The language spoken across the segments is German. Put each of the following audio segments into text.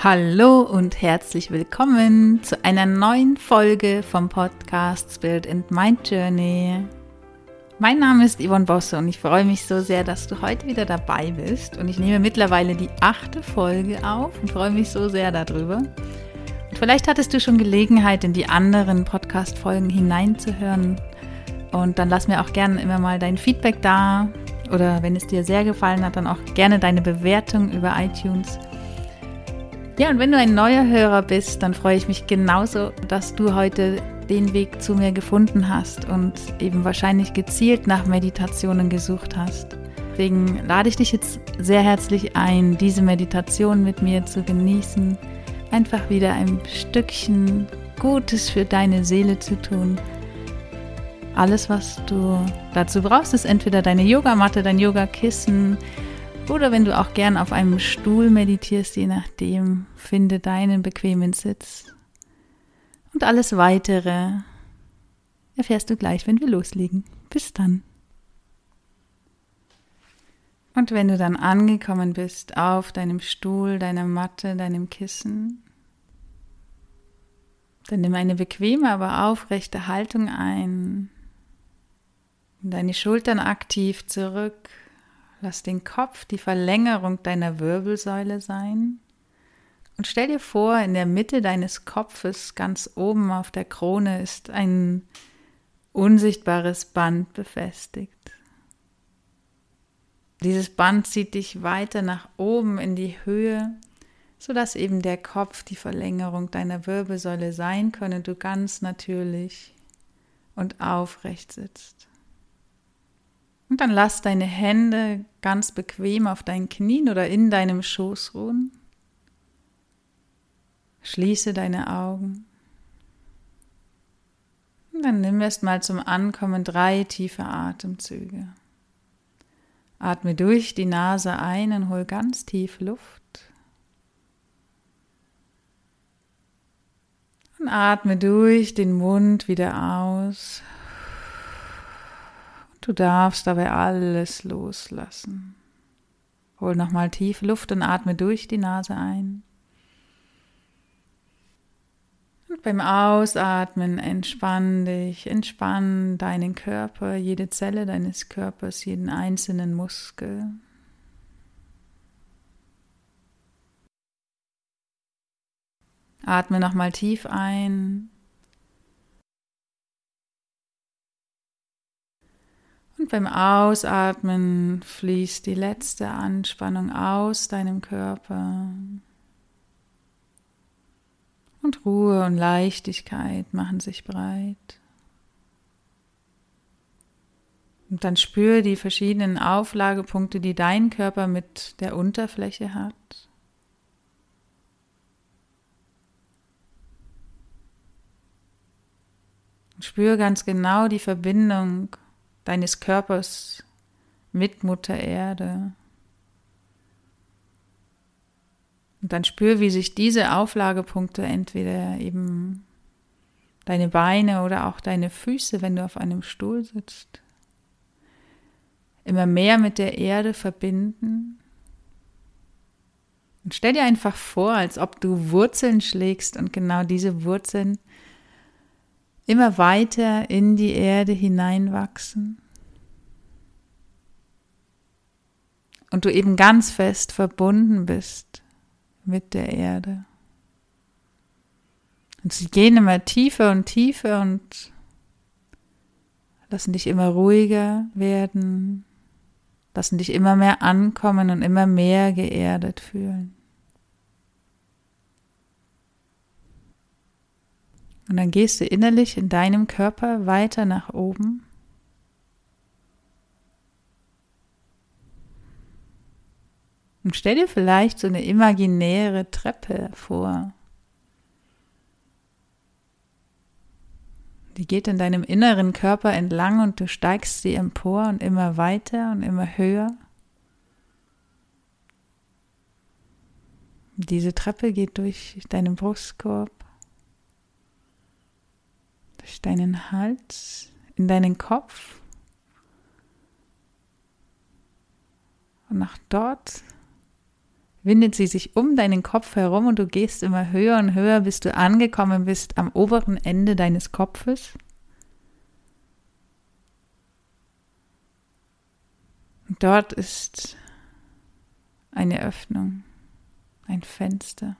Hallo und herzlich willkommen zu einer neuen Folge vom Podcast Spirit and Mind Journey. Mein Name ist Yvonne Bosse und ich freue mich so sehr, dass du heute wieder dabei bist. Und ich nehme mittlerweile die achte Folge auf und freue mich so sehr darüber. Und vielleicht hattest du schon Gelegenheit, in die anderen Podcast-Folgen hineinzuhören. Und dann lass mir auch gerne immer mal dein Feedback da. Oder wenn es dir sehr gefallen hat, dann auch gerne deine Bewertung über iTunes. Ja, und wenn du ein neuer Hörer bist, dann freue ich mich genauso, dass du heute den Weg zu mir gefunden hast und eben wahrscheinlich gezielt nach Meditationen gesucht hast. Deswegen lade ich dich jetzt sehr herzlich ein, diese Meditation mit mir zu genießen, einfach wieder ein Stückchen Gutes für deine Seele zu tun. Alles, was du dazu brauchst, ist entweder deine Yogamatte, dein Yogakissen, oder wenn du auch gern auf einem Stuhl meditierst, je nachdem, finde deinen bequemen Sitz. Und alles weitere erfährst du gleich, wenn wir loslegen. Bis dann. Und wenn du dann angekommen bist auf deinem Stuhl, deiner Matte, deinem Kissen, dann nimm eine bequeme, aber aufrechte Haltung ein. Deine Schultern aktiv zurück Lass den Kopf die Verlängerung deiner Wirbelsäule sein. Und stell dir vor, in der Mitte deines Kopfes, ganz oben auf der Krone, ist ein unsichtbares Band befestigt. Dieses Band zieht dich weiter nach oben in die Höhe, sodass eben der Kopf die Verlängerung deiner Wirbelsäule sein und du ganz natürlich und aufrecht sitzt. Und dann lass deine Hände ganz bequem auf deinen Knien oder in deinem Schoß ruhen. Schließe deine Augen. Und dann nimm erst mal zum Ankommen drei tiefe Atemzüge. Atme durch die Nase ein und hol ganz tief Luft. Und atme durch den Mund wieder aus. Du darfst dabei alles loslassen. Hol nochmal tief Luft und atme durch die Nase ein. Und beim Ausatmen entspann dich, entspann deinen Körper, jede Zelle deines Körpers, jeden einzelnen Muskel. Atme nochmal tief ein Und beim Ausatmen fließt die letzte Anspannung aus deinem Körper. Und Ruhe und Leichtigkeit machen sich breit. Und dann spüre die verschiedenen Auflagepunkte, die dein Körper mit der Unterfläche hat. Und spüre ganz genau die Verbindung deines Körpers mit Mutter Erde. Und dann spür, wie sich diese Auflagepunkte entweder eben deine Beine oder auch deine Füße, wenn du auf einem Stuhl sitzt, immer mehr mit der Erde verbinden. Und stell dir einfach vor, als ob du Wurzeln schlägst und genau diese Wurzeln immer weiter in die Erde hineinwachsen. Und du eben ganz fest verbunden bist mit der Erde. Und sie gehen immer tiefer und tiefer und lassen dich immer ruhiger werden, lassen dich immer mehr ankommen und immer mehr geerdet fühlen. Und dann gehst du innerlich in deinem Körper weiter nach oben. Und stell dir vielleicht so eine imaginäre Treppe vor. Die geht in deinem inneren Körper entlang und du steigst sie empor und immer weiter und immer höher. Diese Treppe geht durch deinen Brustkorb, durch deinen Hals, in deinen Kopf und nach dort windet sie sich um deinen Kopf herum und du gehst immer höher und höher, bis du angekommen bist am oberen Ende deines Kopfes. Und dort ist eine Öffnung, ein Fenster.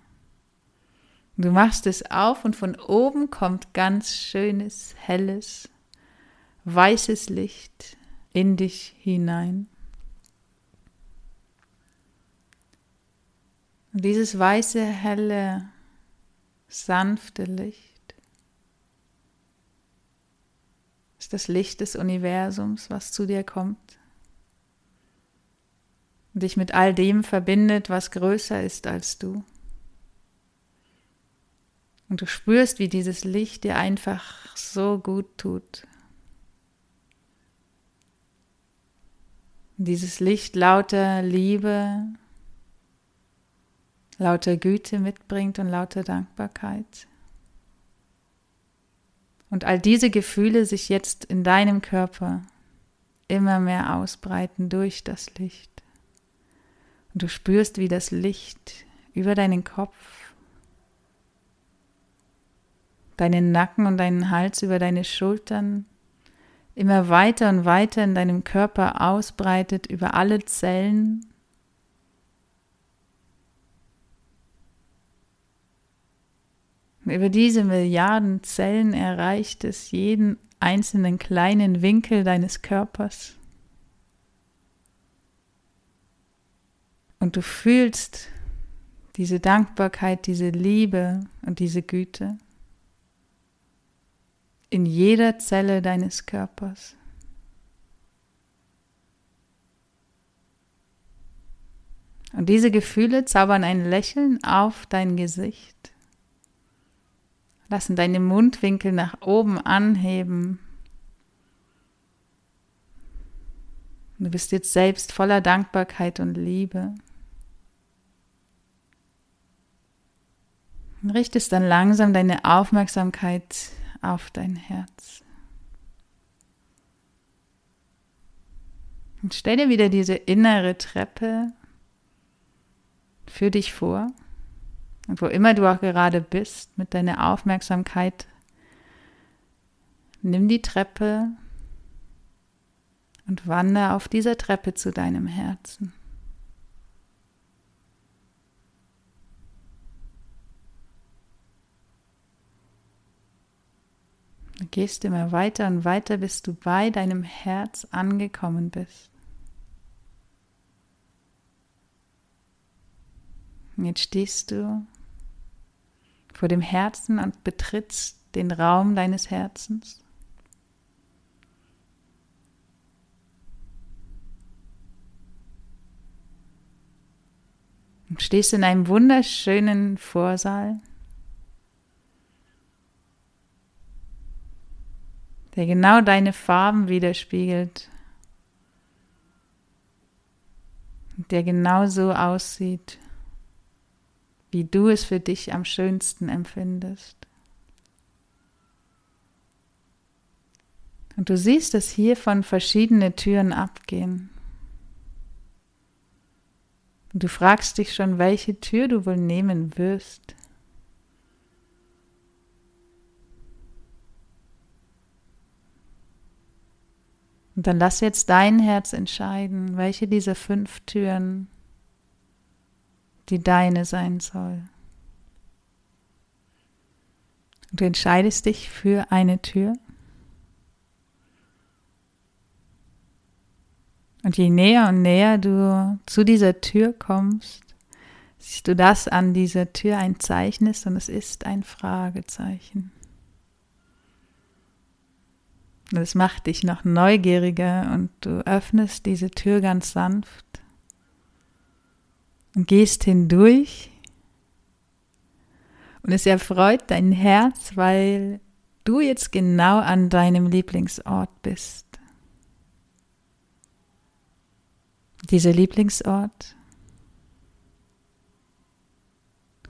Du machst es auf und von oben kommt ganz schönes, helles, weißes Licht in dich hinein. Und dieses weiße, helle, sanfte Licht ist das Licht des Universums, was zu dir kommt und dich mit all dem verbindet, was größer ist als du. Und du spürst, wie dieses Licht dir einfach so gut tut. Dieses Licht lauter Liebe, lauter Güte mitbringt und lauter Dankbarkeit. Und all diese Gefühle sich jetzt in deinem Körper immer mehr ausbreiten durch das Licht. Und du spürst, wie das Licht über deinen Kopf deinen Nacken und deinen Hals über deine Schultern immer weiter und weiter in deinem Körper ausbreitet über alle Zellen. Und über diese Milliarden Zellen erreicht es jeden einzelnen kleinen Winkel deines Körpers. Und du fühlst diese Dankbarkeit, diese Liebe und diese Güte in jeder Zelle deines Körpers. Und diese Gefühle zaubern ein Lächeln auf dein Gesicht, lassen deine Mundwinkel nach oben anheben. Du bist jetzt selbst voller Dankbarkeit und Liebe. Und richtest dann langsam deine Aufmerksamkeit auf dein Herz. Und stell dir wieder diese innere Treppe für dich vor. Und wo immer du auch gerade bist, mit deiner Aufmerksamkeit, nimm die Treppe und wandere auf dieser Treppe zu deinem Herzen. Gehst immer weiter und weiter, bis du bei deinem Herz angekommen bist. Und jetzt stehst du vor dem Herzen und betrittst den Raum deines Herzens. Und stehst in einem wunderschönen Vorsaal. Der genau deine Farben widerspiegelt, der genau so aussieht, wie du es für dich am schönsten empfindest. Und du siehst, dass hiervon verschiedene Türen abgehen. Und du fragst dich schon, welche Tür du wohl nehmen wirst. Und dann lass jetzt dein Herz entscheiden, welche dieser fünf Türen die deine sein soll. Und du entscheidest dich für eine Tür. Und je näher und näher du zu dieser Tür kommst, siehst du das an dieser Tür ein Zeichen ist und es ist ein Fragezeichen. Das macht dich noch neugieriger und du öffnest diese Tür ganz sanft und gehst hindurch. Und es erfreut dein Herz, weil du jetzt genau an deinem Lieblingsort bist. Dieser Lieblingsort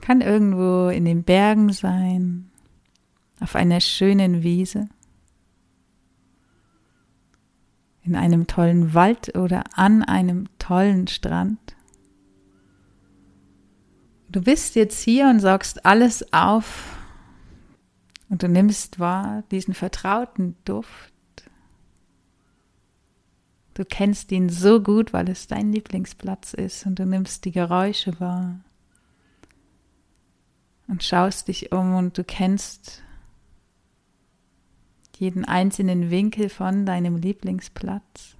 kann irgendwo in den Bergen sein, auf einer schönen Wiese in einem tollen Wald oder an einem tollen Strand. Du bist jetzt hier und saugst alles auf und du nimmst wahr diesen vertrauten Duft. Du kennst ihn so gut, weil es dein Lieblingsplatz ist und du nimmst die Geräusche wahr und schaust dich um und du kennst jeden einzelnen Winkel von deinem Lieblingsplatz.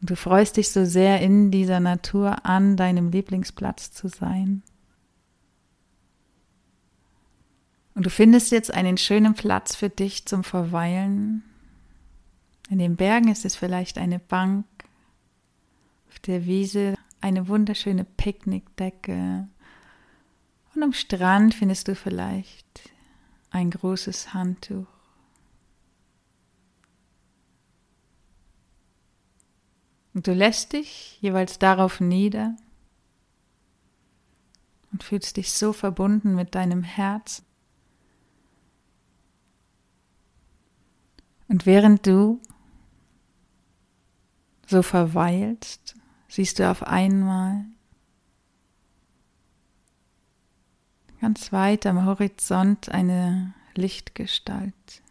Und du freust dich so sehr in dieser Natur an deinem Lieblingsplatz zu sein. Und du findest jetzt einen schönen Platz für dich zum Verweilen. In den Bergen ist es vielleicht eine Bank, auf der Wiese eine wunderschöne Picknickdecke und am Strand findest du vielleicht ein großes Handtuch. Und du lässt dich jeweils darauf nieder und fühlst dich so verbunden mit deinem Herz. Und während du so verweilst, siehst du auf einmal ganz weit am Horizont eine Lichtgestalt.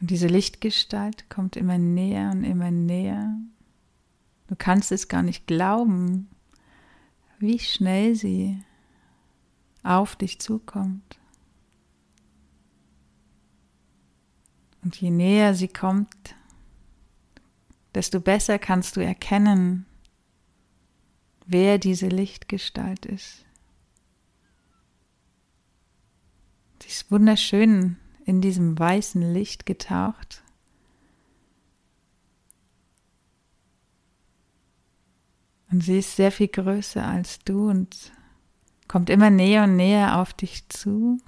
Und diese Lichtgestalt kommt immer näher und immer näher. Du kannst es gar nicht glauben, wie schnell sie auf dich zukommt. Und je näher sie kommt, desto besser kannst du erkennen, wer diese Lichtgestalt ist. Sie ist wunderschön in diesem weißen Licht getaucht. Und sie ist sehr viel größer als du und kommt immer näher und näher auf dich zu,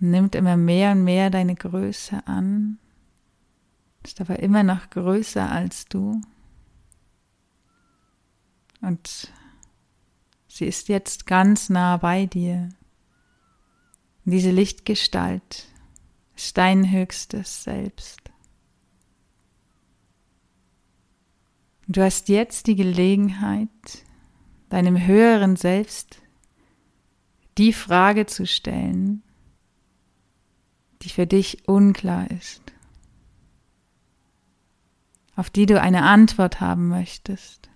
nimmt immer mehr und mehr deine Größe an, ist aber immer noch größer als du. Und sie ist jetzt ganz nah bei dir. Diese Lichtgestalt ist dein höchstes Selbst. Du hast jetzt die Gelegenheit, deinem höheren Selbst die Frage zu stellen, die für dich unklar ist, auf die du eine Antwort haben möchtest,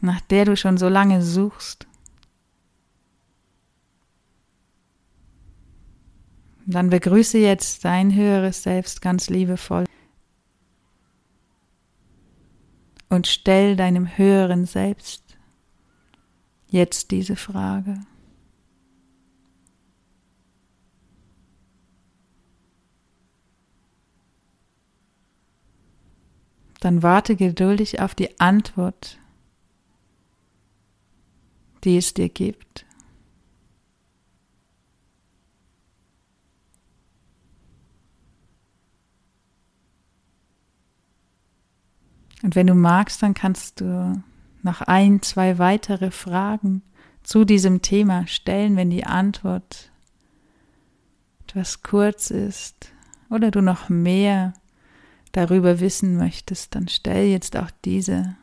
nach der du schon so lange suchst. Dann begrüße jetzt dein höheres Selbst ganz liebevoll und stell deinem höheren Selbst jetzt diese Frage. Dann warte geduldig auf die Antwort, die es dir gibt. Und wenn du magst, dann kannst du noch ein, zwei weitere Fragen zu diesem Thema stellen, wenn die Antwort etwas kurz ist oder du noch mehr darüber wissen möchtest, dann stell jetzt auch diese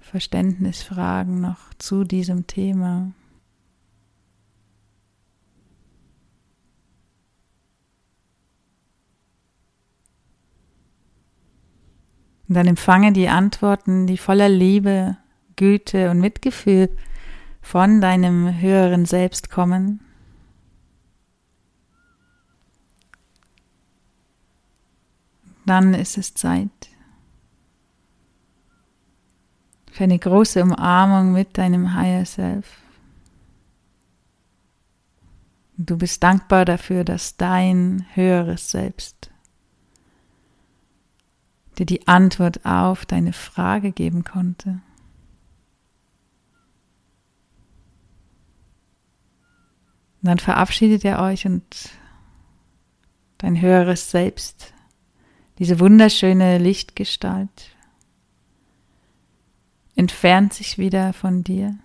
Verständnisfragen noch zu diesem Thema. Und dann empfange die Antworten, die voller Liebe, Güte und Mitgefühl von deinem höheren Selbst kommen. Dann ist es Zeit für eine große Umarmung mit deinem Higher Self. Du bist dankbar dafür, dass dein höheres Selbst dir die Antwort auf deine Frage geben konnte. Und dann verabschiedet ihr euch und dein höheres Selbst, diese wunderschöne Lichtgestalt, entfernt sich wieder von dir.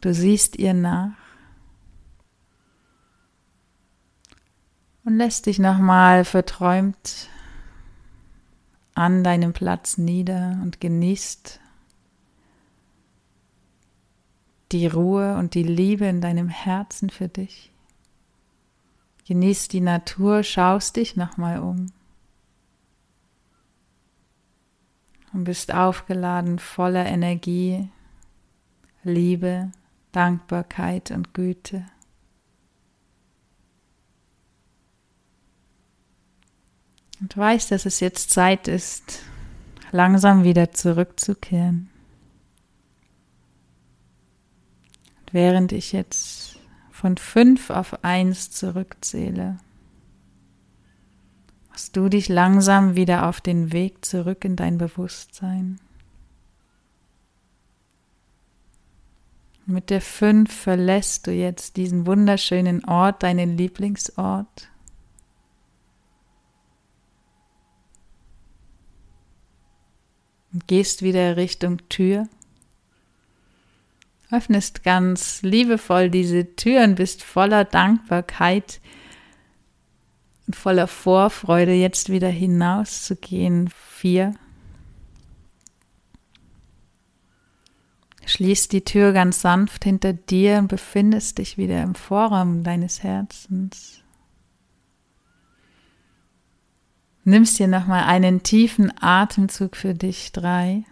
Du siehst ihr nach und lässt dich nochmal verträumt an deinem Platz nieder und genießt die Ruhe und die Liebe in deinem Herzen für dich. Genießt die Natur, schaust dich nochmal um und bist aufgeladen voller Energie, Liebe, Dankbarkeit und Güte. Und weißt, dass es jetzt Zeit ist, langsam wieder zurückzukehren. Und während ich jetzt von fünf auf eins zurückzähle, machst du dich langsam wieder auf den Weg zurück in dein Bewusstsein. Mit der fünf verlässt du jetzt diesen wunderschönen Ort, deinen Lieblingsort. Und gehst wieder Richtung Tür. Öffnest ganz liebevoll diese Tür und bist voller Dankbarkeit und voller Vorfreude, jetzt wieder hinauszugehen. Vier. Schließ die Tür ganz sanft hinter dir und befindest dich wieder im Vorraum deines Herzens. Nimmst dir nochmal einen tiefen Atemzug für dich. Drei.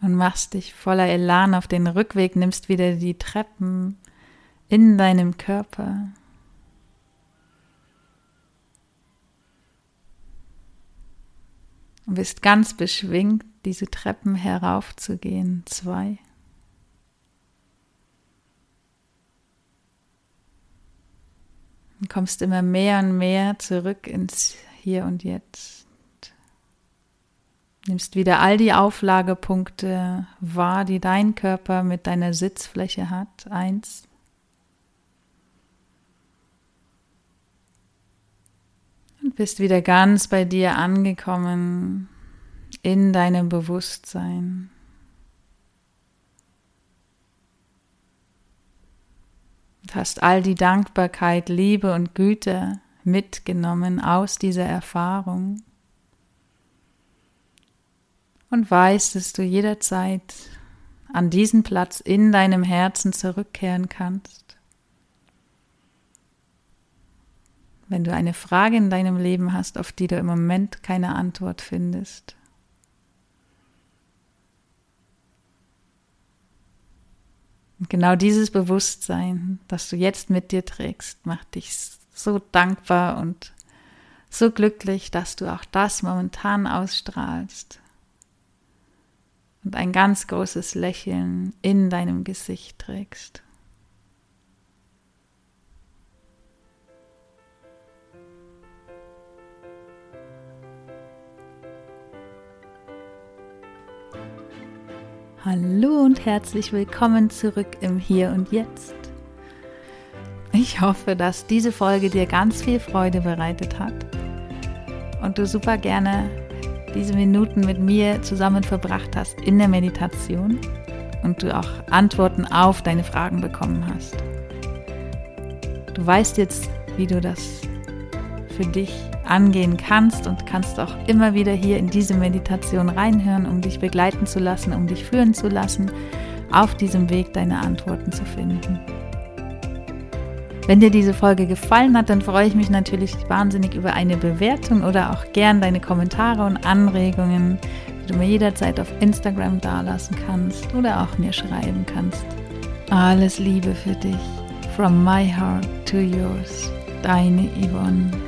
Und machst dich voller Elan auf den Rückweg, nimmst wieder die Treppen in deinem Körper. und bist ganz beschwingt, diese Treppen heraufzugehen. Zwei. Und kommst immer mehr und mehr zurück ins Hier und Jetzt. Nimmst wieder all die Auflagepunkte wahr, die dein Körper mit deiner Sitzfläche hat. Eins. Und bist wieder ganz bei dir angekommen in deinem Bewusstsein. Und hast all die Dankbarkeit, Liebe und Güte mitgenommen aus dieser Erfahrung. Und weißt, dass du jederzeit an diesen Platz in deinem Herzen zurückkehren kannst. wenn du eine Frage in deinem Leben hast, auf die du im Moment keine Antwort findest. Und genau dieses Bewusstsein, das du jetzt mit dir trägst, macht dich so dankbar und so glücklich, dass du auch das momentan ausstrahlst und ein ganz großes Lächeln in deinem Gesicht trägst. Hallo und herzlich willkommen zurück im Hier und Jetzt. Ich hoffe, dass diese Folge dir ganz viel Freude bereitet hat und du super gerne diese Minuten mit mir zusammen verbracht hast in der Meditation und du auch Antworten auf deine Fragen bekommen hast. Du weißt jetzt, wie du das für dich angehen kannst und kannst auch immer wieder hier in diese Meditation reinhören, um dich begleiten zu lassen, um dich führen zu lassen, auf diesem Weg deine Antworten zu finden. Wenn dir diese Folge gefallen hat, dann freue ich mich natürlich wahnsinnig über eine Bewertung oder auch gern deine Kommentare und Anregungen, die du mir jederzeit auf Instagram dalassen kannst oder auch mir schreiben kannst. Alles Liebe für dich. From my heart to yours. Deine Yvonne.